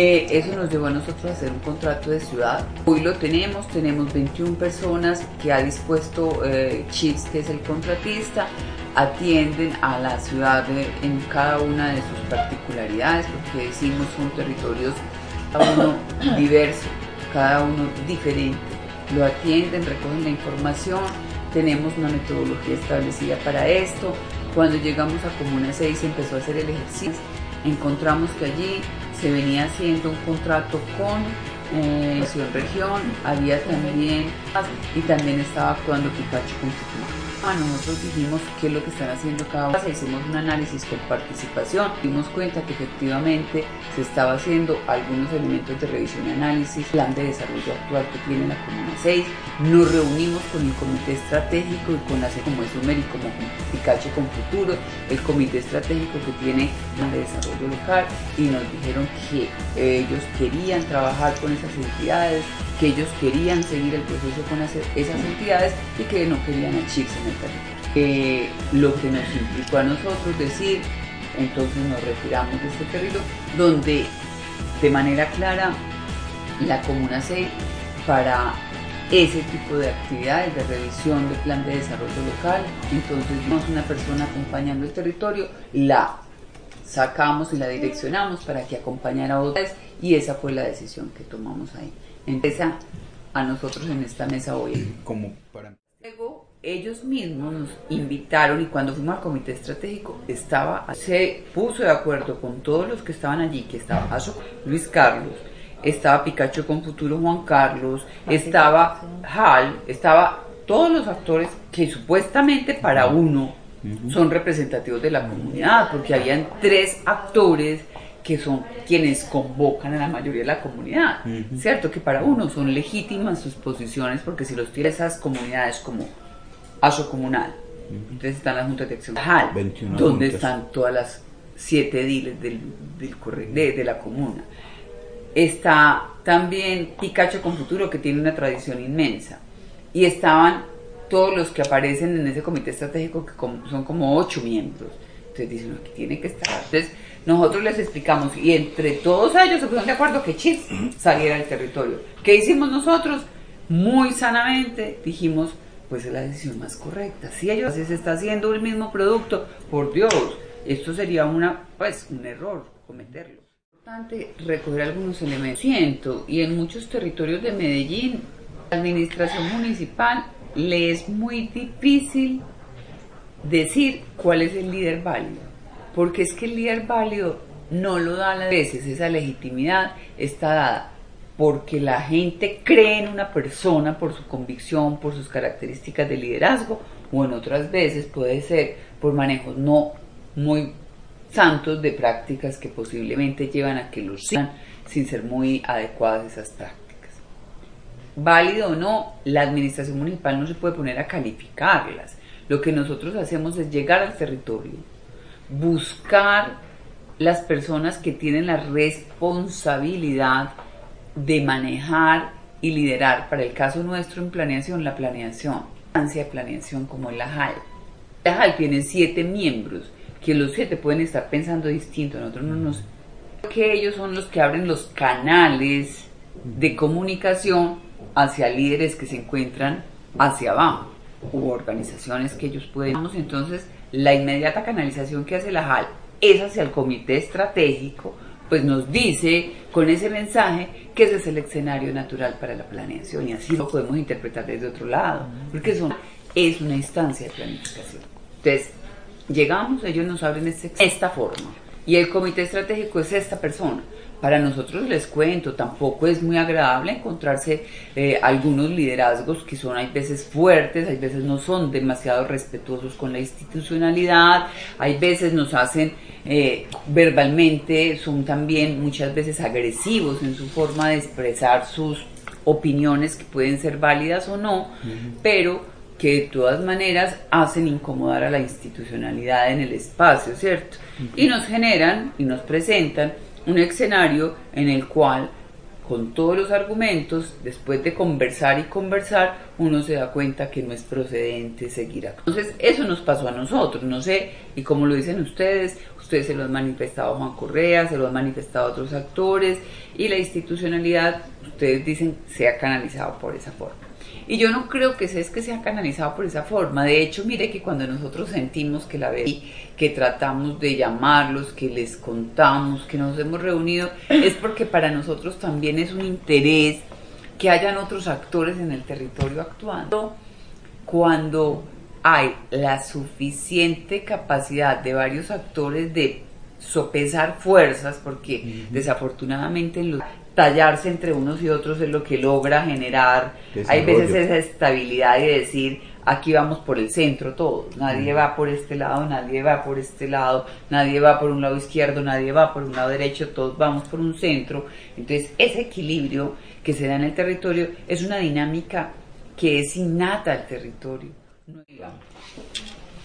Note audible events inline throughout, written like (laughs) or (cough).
Eh, eso nos llevó a nosotros a hacer un contrato de ciudad. Hoy lo tenemos, tenemos 21 personas que ha dispuesto eh, Chips, que es el contratista, atienden a la ciudad en cada una de sus particularidades, porque decimos son territorios cada uno (coughs) diverso, cada uno diferente. Lo atienden, recogen la información, tenemos una metodología establecida para esto. Cuando llegamos a Comuna 6 empezó a hacer el ejercicio, encontramos que allí se venía haciendo un contrato con eh, Región, había también, y también estaba actuando Picacho con. A nosotros dijimos qué es lo que están haciendo cada uno. Hicimos un análisis con participación. Dimos cuenta que efectivamente se estaba haciendo algunos elementos de revisión y análisis, plan de desarrollo actual que tiene la Comuna 6. Nos reunimos con el comité estratégico y con la como es Sumer y como Picacho con Futuro, el comité estratégico que tiene plan de desarrollo local y nos dijeron que ellos querían trabajar con esas entidades, que ellos querían seguir el proceso con esas entidades y que no querían achirse. Eh, lo que nos implicó a nosotros decir, entonces nos retiramos de este territorio, donde de manera clara la Comuna 6 para ese tipo de actividades de revisión del plan de desarrollo local, entonces vimos una persona acompañando el territorio, la sacamos y la direccionamos para que acompañara a otras y esa fue la decisión que tomamos ahí empieza a nosotros en esta mesa hoy. Como para... Ellos mismos nos invitaron y cuando fuimos al comité estratégico estaba, se puso de acuerdo con todos los que estaban allí, que estaba Luis Carlos, estaba Picacho con Futuro Juan Carlos, estaba Hal, estaba todos los actores que supuestamente para uno son representativos de la comunidad, porque habían tres actores que son quienes convocan a la mayoría de la comunidad, ¿cierto? Que para uno son legítimas sus posiciones porque si los tiene esas comunidades como ASO comunal, entonces están las juntas de acción donde están todas las siete diles del, de, de la comuna. Está también Picacho con Futuro, que tiene una tradición inmensa. Y estaban todos los que aparecen en ese comité estratégico, que son como ocho miembros. Entonces dicen, aquí tiene que estar. Entonces, nosotros les explicamos y entre todos ellos se pusieron de acuerdo que Chips saliera del territorio. ¿Qué hicimos nosotros? Muy sanamente dijimos, pues es la decisión más correcta. Si ellos se está haciendo el mismo producto, por Dios, esto sería una, pues, un error cometerlo. Es importante recoger algunos elementos. Siento, y en muchos territorios de Medellín, la administración municipal le es muy difícil decir cuál es el líder válido porque es que el líder válido no lo da a veces, esa legitimidad está dada porque la gente cree en una persona por su convicción, por sus características de liderazgo, o en otras veces puede ser por manejos no muy santos de prácticas que posiblemente llevan a que los sigan sin ser muy adecuadas esas prácticas. Válido o no, la administración municipal no se puede poner a calificarlas. Lo que nosotros hacemos es llegar al territorio, buscar las personas que tienen la responsabilidad de manejar y liderar, para el caso nuestro en planeación, la planeación, de planeación como la JAL. La JAL tiene siete miembros, que los siete pueden estar pensando distinto, nosotros no nos... que ellos son los que abren los canales de comunicación hacia líderes que se encuentran hacia abajo, u organizaciones que ellos pueden... Entonces, la inmediata canalización que hace la JAL es hacia el comité estratégico, pues nos dice con ese mensaje que ese es el escenario natural para la planeación y así lo podemos interpretar desde otro lado, porque es una instancia de planificación. Entonces, llegamos, ellos nos abren este, esta forma y el comité estratégico es esta persona para nosotros les cuento, tampoco es muy agradable encontrarse eh, algunos liderazgos que son hay veces fuertes, hay veces no son demasiado respetuosos con la institucionalidad, hay veces nos hacen eh, verbalmente, son también muchas veces agresivos en su forma de expresar sus opiniones que pueden ser válidas o no, pero que de todas maneras hacen incomodar a la institucionalidad en el espacio, ¿cierto? Y nos generan y nos presentan un escenario en el cual con todos los argumentos, después de conversar y conversar, uno se da cuenta que no es procedente seguir acá. Entonces, eso nos pasó a nosotros, no sé, y como lo dicen ustedes, ustedes se lo han manifestado a Juan Correa, se lo han manifestado a otros actores, y la institucionalidad, ustedes dicen, se ha canalizado por esa forma. Y yo no creo que es que sea canalizado por esa forma. De hecho, mire que cuando nosotros sentimos que la vez que tratamos de llamarlos, que les contamos, que nos hemos reunido, es porque para nosotros también es un interés que hayan otros actores en el territorio actuando. Cuando hay la suficiente capacidad de varios actores de sopesar fuerzas, porque desafortunadamente en los tallarse entre unos y otros es lo que logra generar, hay veces esa estabilidad y decir, aquí vamos por el centro todos, nadie va por este lado, nadie va por este lado, nadie va por un lado izquierdo, nadie va por un lado derecho, todos vamos por un centro. Entonces, ese equilibrio que se da en el territorio es una dinámica que es innata al territorio.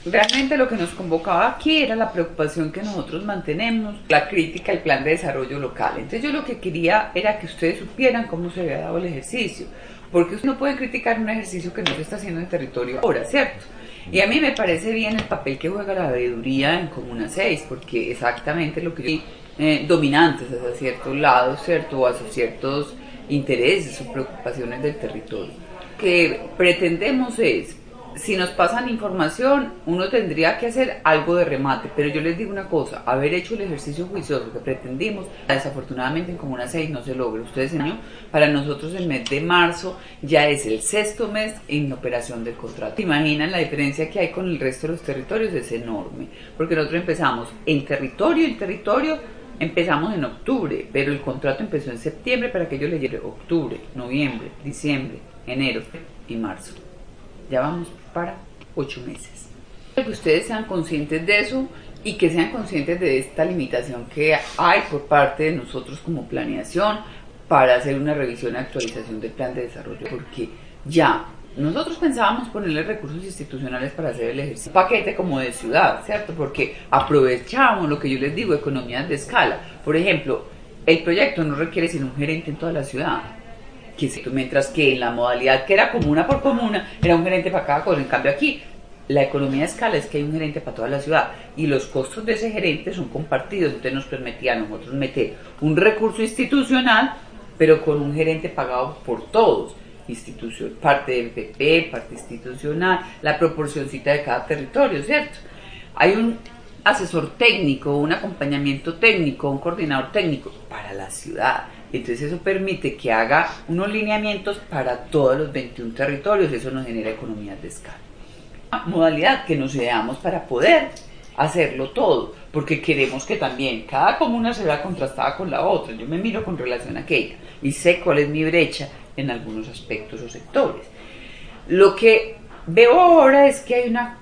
Realmente lo que nos convocaba aquí era la preocupación que nosotros mantenemos, la crítica al plan de desarrollo local. Entonces yo lo que quería era que ustedes supieran cómo se había dado el ejercicio, porque ustedes no pueden criticar un ejercicio que no se está haciendo en territorio ahora, ¿cierto? Y a mí me parece bien el papel que juega la veeduría en Comuna 6, porque exactamente lo que yo eh, dominantes hacia ciertos lados, ¿cierto? O hacia ciertos intereses o preocupaciones del territorio. Que pretendemos es si nos pasan información, uno tendría que hacer algo de remate, pero yo les digo una cosa, haber hecho el ejercicio juicioso que pretendimos, desafortunadamente en Comuna 6 no se logra. Ustedes año, para nosotros el mes de marzo ya es el sexto mes en operación del contrato. Imaginan la diferencia que hay con el resto de los territorios? Es enorme, porque nosotros empezamos en territorio, en territorio, empezamos en octubre, pero el contrato empezó en septiembre para que yo le lleve octubre, noviembre, diciembre, enero y marzo. Ya vamos para ocho meses. Que ustedes sean conscientes de eso y que sean conscientes de esta limitación que hay por parte de nosotros como planeación para hacer una revisión y actualización del plan de desarrollo, porque ya nosotros pensábamos ponerle recursos institucionales para hacer el ejercicio, paquete como de ciudad, ¿cierto? Porque aprovechamos lo que yo les digo, economías de escala. Por ejemplo, el proyecto no requiere sino un gerente en toda la ciudad mientras que en la modalidad que era comuna por comuna, era un gerente para cada cosa. En cambio aquí, la economía de escala es que hay un gerente para toda la ciudad y los costos de ese gerente son compartidos, entonces nos permitía a nosotros meter un recurso institucional, pero con un gerente pagado por todos. Institución, parte del PP, parte institucional, la proporcioncita de cada territorio, ¿cierto? Hay un asesor técnico, un acompañamiento técnico, un coordinador técnico para la ciudad. Entonces eso permite que haga unos lineamientos para todos los 21 territorios, eso nos genera economías de escala. Modalidad que nos ideamos para poder hacerlo todo, porque queremos que también cada comuna se vea contrastada con la otra. Yo me miro con relación a aquella y sé cuál es mi brecha en algunos aspectos o sectores. Lo que veo ahora es que hay una,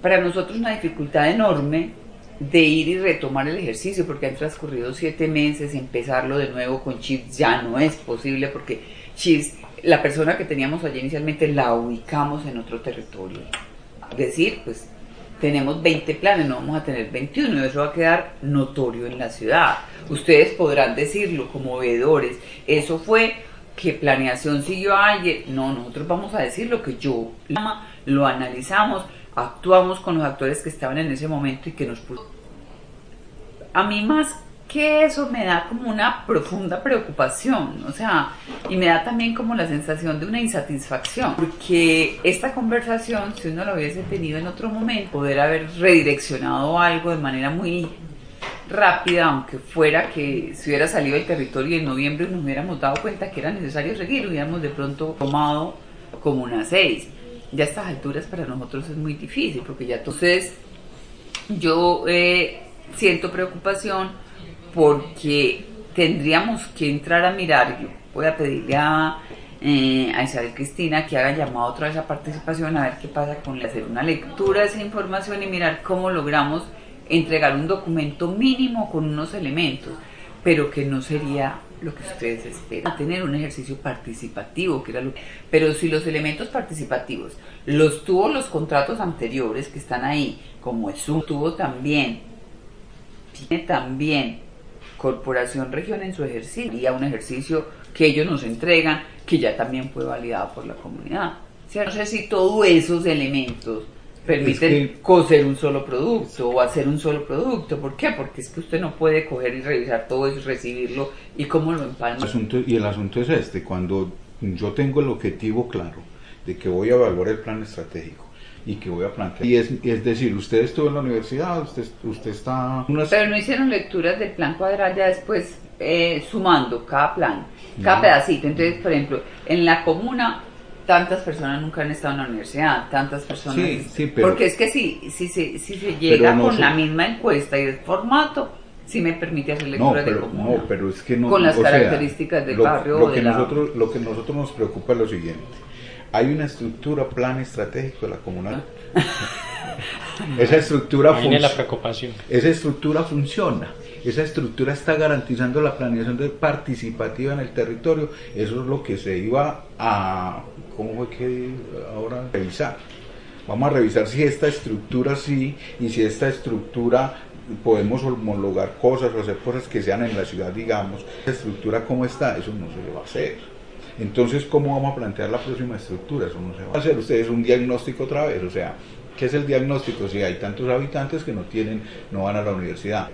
para nosotros una dificultad enorme de ir y retomar el ejercicio porque han transcurrido siete meses, empezarlo de nuevo con chips ya no es posible porque chips, la persona que teníamos allí inicialmente la ubicamos en otro territorio. Decir, pues tenemos 20 planes, no vamos a tener 21, eso va a quedar notorio en la ciudad. Ustedes podrán decirlo como veedores, eso fue que planeación siguió ayer, no, nosotros vamos a decir lo que yo lo analizamos, actuamos con los actores que estaban en ese momento y que nos puso. A mí más que eso me da como una profunda preocupación, o sea, y me da también como la sensación de una insatisfacción, porque esta conversación, si uno lo hubiese tenido en otro momento, poder haber redireccionado algo de manera muy rápida, aunque fuera que si hubiera salido del territorio en noviembre nos hubiéramos dado cuenta que era necesario seguir, hubiéramos de pronto tomado como una seis ya a estas alturas para nosotros es muy difícil, porque ya entonces yo eh, siento preocupación porque tendríamos que entrar a mirar, yo voy a pedirle a, eh, a Isabel Cristina que haga llamado otra vez a participación a ver qué pasa con hacer una lectura de esa información y mirar cómo logramos entregar un documento mínimo con unos elementos, pero que no sería lo que ustedes esperan, tener un ejercicio participativo, que era lo Pero si los elementos participativos los tuvo los contratos anteriores que están ahí, como es un tuvo también, tiene también Corporación Región en su ejercicio y a un ejercicio que ellos nos entregan que ya también fue validado por la comunidad. No sé si todos esos elementos permiten coser un solo producto o hacer un solo producto. ¿Por qué? Porque es que usted no puede coger y revisar todo eso, recibirlo y cómo lo empalma. y el asunto es este, cuando yo tengo el objetivo claro de que voy a evaluar el plan estratégico y que voy a plantear. Y es, es decir, usted estuvo en la universidad, usted, usted está... Pero no hicieron lecturas del plan cuadral ya después eh, sumando cada plan, cada pedacito. Entonces, por ejemplo, en la comuna tantas personas nunca han estado en la universidad, tantas personas... Sí, sí, pero, porque es que si, si, si, si se llega con la misma encuesta y el formato, sí me permite hacer lectura de comuna. No, pero es que no... Con las características del barrio lo que nosotros, Lo que nosotros nos preocupa es lo siguiente. Hay una estructura, plan estratégico de la comuna. (laughs) esa estructura funciona. la preocupación. Esa estructura funciona esa estructura está garantizando la planeación participativa en el territorio. Eso es lo que se iba a, ¿cómo fue que ahora revisar? Vamos a revisar si esta estructura sí y si esta estructura podemos homologar cosas o hacer cosas que sean en la ciudad, digamos. La estructura cómo está, eso no se le va a hacer. Entonces, ¿cómo vamos a plantear la próxima estructura? Eso no se va a hacer. Ustedes un diagnóstico otra vez, o sea, ¿qué es el diagnóstico? Si hay tantos habitantes que no tienen, no van a la universidad.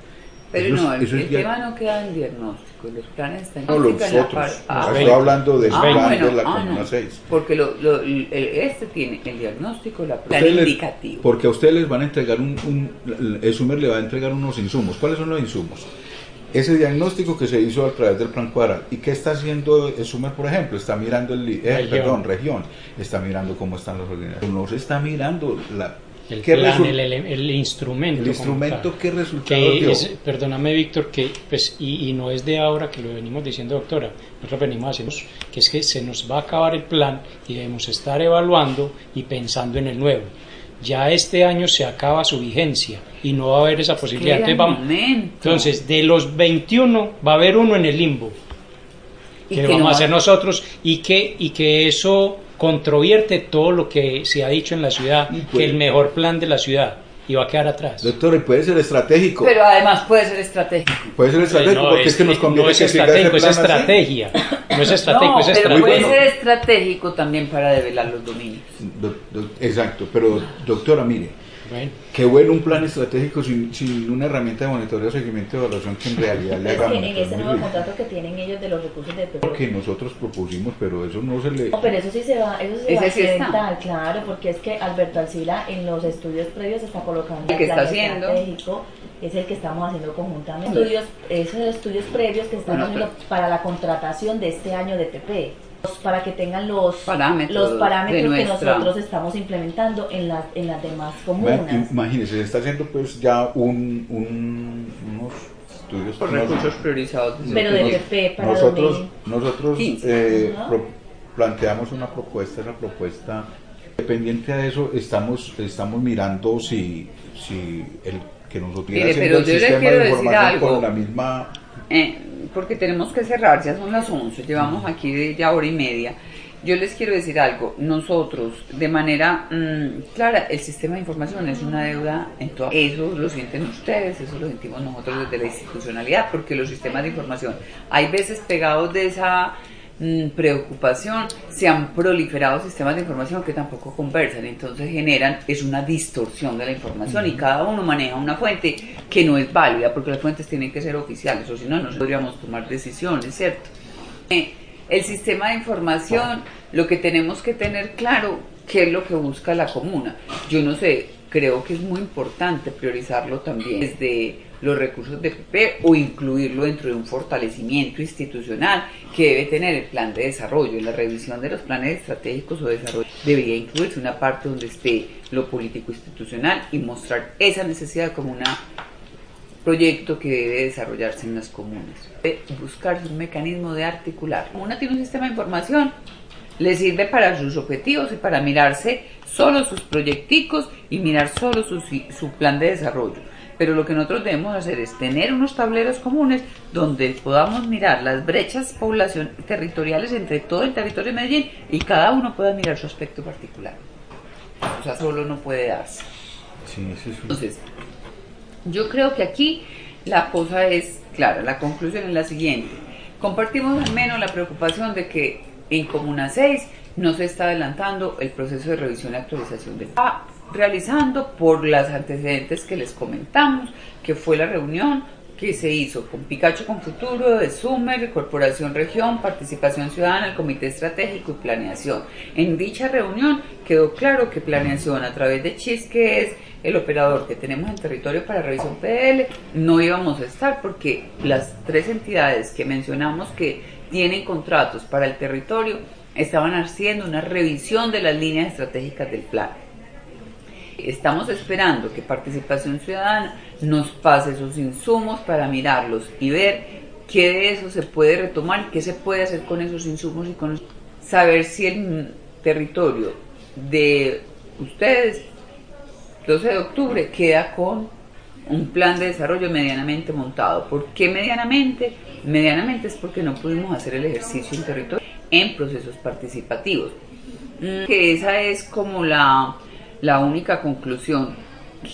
Pero no, el, tema no queda en diagnóstico, los planes están No, los otros, ah, estoy hablando del ah, plan de la ah, Comuna 6. Porque lo, lo, este tiene el diagnóstico, la plan indicativo. porque a ustedes les van a entregar un, un, el SUMER le va a entregar unos insumos. ¿Cuáles son los insumos? Ese diagnóstico que se hizo a través del plan cuadral. ¿Y qué está haciendo el SUMER, por ejemplo? Está mirando el, eh, perdón, región. Está mirando cómo están los organizaciones. No se está mirando la, el plan, el, el, instrumento. El instrumento, ¿qué resultado dio? perdóname, Víctor, que pues, y, y, no es de ahora que lo venimos diciendo, doctora, nosotros venimos haciendo que es que se nos va a acabar el plan y debemos estar evaluando y pensando en el nuevo. Ya este año se acaba su vigencia y no va a haber esa posibilidad. Entonces, vamos, entonces, de los 21 va a haber uno en el limbo que vamos a hacer nosotros y que, y que eso controvierte todo lo que se ha dicho en la ciudad, que el mejor plan de la ciudad y va a quedar atrás. Doctor, puede ser estratégico. Pero además puede ser estratégico. Puede ser estratégico porque es, que nos conviene no es estratégico, es estrategia. No es (coughs) estratégico, es estratégico. Pero puede ser estratégico también para develar los dominios. exacto, pero doctora, mire, Qué bueno un plan estratégico sin, sin una herramienta de monitoreo, seguimiento y evaluación que en (laughs) realidad le haga. En ese nuevo contrato que tienen ellos de los recursos de PP. Que nosotros propusimos, pero eso no se le. No, pero eso sí se va, eso se va a implementar, claro, porque es que Alberto Alcila en los estudios previos está colocando el que está haciendo es el que estamos haciendo conjuntamente. Estudios, esos estudios previos que estamos haciendo para la contratación de este año de PP para que tengan los parámetros, los parámetros que nosotros estamos implementando en, las en las demás comunas. Imagínense, se está haciendo pues ya un, un unos estudios por recursos priorizados. Pero de PP para nosotros, nosotros eh, planteamos una propuesta, la propuesta dependiente de eso estamos estamos mirando si si el que nosotros pero yo le quiero decir algo. con la misma eh, porque tenemos que cerrar, ya son las 11, llevamos aquí de ya hora y media. Yo les quiero decir algo, nosotros de manera mm, clara, el sistema de información es una deuda en todo. Eso lo sienten ustedes, eso lo sentimos nosotros desde la institucionalidad, porque los sistemas de información hay veces pegados de esa preocupación, se han proliferado sistemas de información que tampoco conversan, entonces generan, es una distorsión de la información y cada uno maneja una fuente que no es válida porque las fuentes tienen que ser oficiales o si no, no podríamos tomar decisiones, ¿cierto? Eh, el sistema de información, lo que tenemos que tener claro, qué es lo que busca la comuna. Yo no sé, creo que es muy importante priorizarlo también desde los recursos de PP o incluirlo dentro de un fortalecimiento institucional que debe tener el plan de desarrollo. En la revisión de los planes estratégicos o de desarrollo debería incluirse una parte donde esté lo político institucional y mostrar esa necesidad como un proyecto que debe desarrollarse en las comunas. Buscar un mecanismo de articular. Una tiene un sistema de información, le sirve para sus objetivos y para mirarse solo sus proyecticos y mirar solo su, su plan de desarrollo pero lo que nosotros debemos hacer es tener unos tableros comunes donde podamos mirar las brechas población territoriales entre todo el territorio de Medellín y cada uno pueda mirar su aspecto particular. O sea, solo no puede darse. Entonces, yo creo que aquí la cosa es clara, la conclusión es la siguiente. Compartimos al menos la preocupación de que en Comuna 6 no se está adelantando el proceso de revisión y actualización del está realizando por las antecedentes que les comentamos, que fue la reunión que se hizo con Picacho con Futuro, de Sumer, Corporación Región, Participación Ciudadana, el Comité Estratégico y Planeación. En dicha reunión quedó claro que Planeación a través de CHIS, que es el operador que tenemos en territorio para revisión PDL, no íbamos a estar porque las tres entidades que mencionamos que tienen contratos para el territorio estaban haciendo una revisión de las líneas estratégicas del plan. Estamos esperando que Participación Ciudadana nos pase esos insumos para mirarlos y ver qué de eso se puede retomar, qué se puede hacer con esos insumos y con saber si el territorio de ustedes 12 de octubre queda con un plan de desarrollo medianamente montado. ¿Por qué medianamente? Medianamente es porque no pudimos hacer el ejercicio en territorio en procesos participativos. Mm, que esa es como la, la única conclusión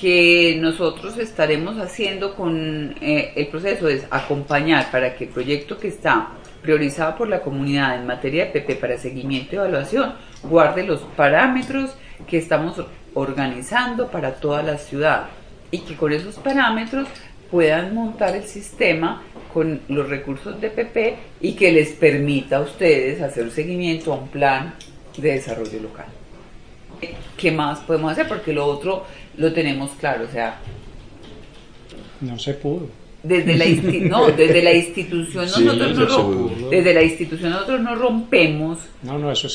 que nosotros estaremos haciendo con eh, el proceso es acompañar para que el proyecto que está priorizado por la comunidad en materia de PP para seguimiento y evaluación guarde los parámetros que estamos organizando para toda la ciudad y que con esos parámetros puedan montar el sistema con los recursos de PP y que les permita a ustedes hacer seguimiento a un plan de desarrollo local. ¿Qué más podemos hacer? Porque lo otro lo tenemos claro, o sea... No se pudo. Desde la, no, (laughs) desde la institución nosotros no desde la institución nosotros no rompemos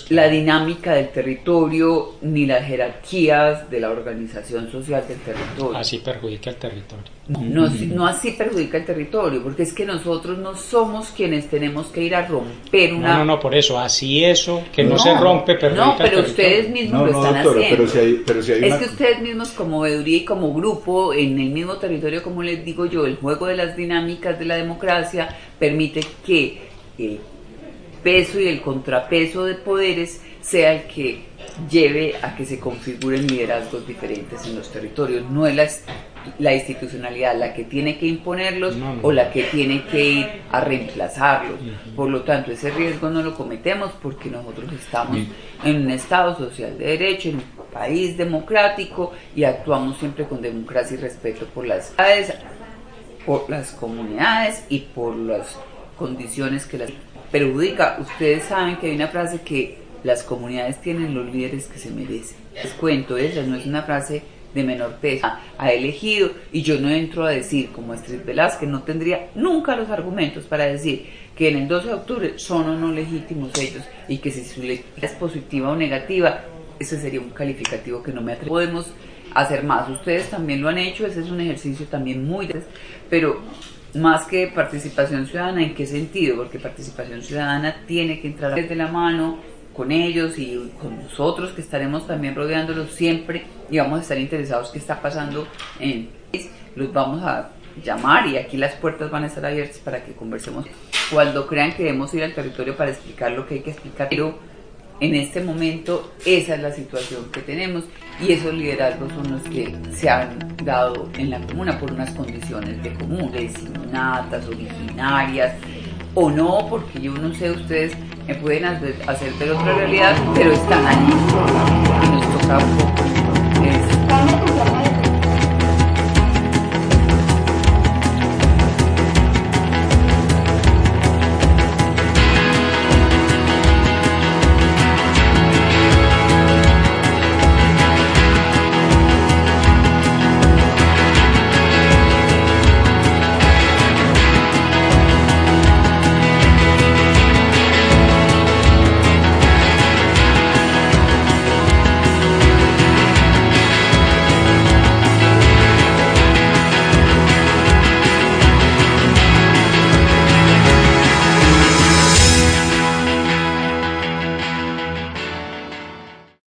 la dinámica del territorio ni las jerarquías de la organización social del territorio. Así perjudica el territorio. No, no así perjudica el territorio, porque es que nosotros no somos quienes tenemos que ir a romper una... No, no, no, por eso, así eso, que no, se rompe, perjudica No, pero ustedes mismos lo están haciendo. es que ustedes mismos como veeduría y como grupo, en el mismo territorio, como les digo yo, el juego de las dinámicas de la democracia permite que el peso y el contrapeso de poderes sea el que lleve a que se configuren liderazgos diferentes en los territorios. No es la la institucionalidad la que tiene que imponerlos o la que tiene que ir a reemplazarlos. Por lo tanto, ese riesgo no lo cometemos porque nosotros estamos en un Estado social de derecho, en un país democrático y actuamos siempre con democracia y respeto por las por las comunidades y por las condiciones que las perjudica. Ustedes saben que hay una frase que las comunidades tienen los líderes que se merecen. Les cuento, esa no es una frase de menor peso ha elegido y yo no entro a decir como Astrid Velázquez no tendría nunca los argumentos para decir que en el 12 de octubre son o no legítimos ellos y que si su es positiva o negativa ese sería un calificativo que no me atrevo. Podemos hacer más. Ustedes también lo han hecho ese es un ejercicio también muy pero más que participación ciudadana en qué sentido porque participación ciudadana tiene que entrar desde la mano con ellos y con nosotros que estaremos también rodeándolos siempre y vamos a estar interesados qué está pasando en los vamos a llamar y aquí las puertas van a estar abiertas para que conversemos. Cuando crean que debemos ir al territorio para explicar lo que hay que explicar pero en este momento esa es la situación que tenemos y esos liderazgos son los que se han dado en la comuna por unas condiciones de común, designadas, originarias o no, porque yo no sé, ustedes me pueden hacer ver otra realidad, pero están allí y nos toca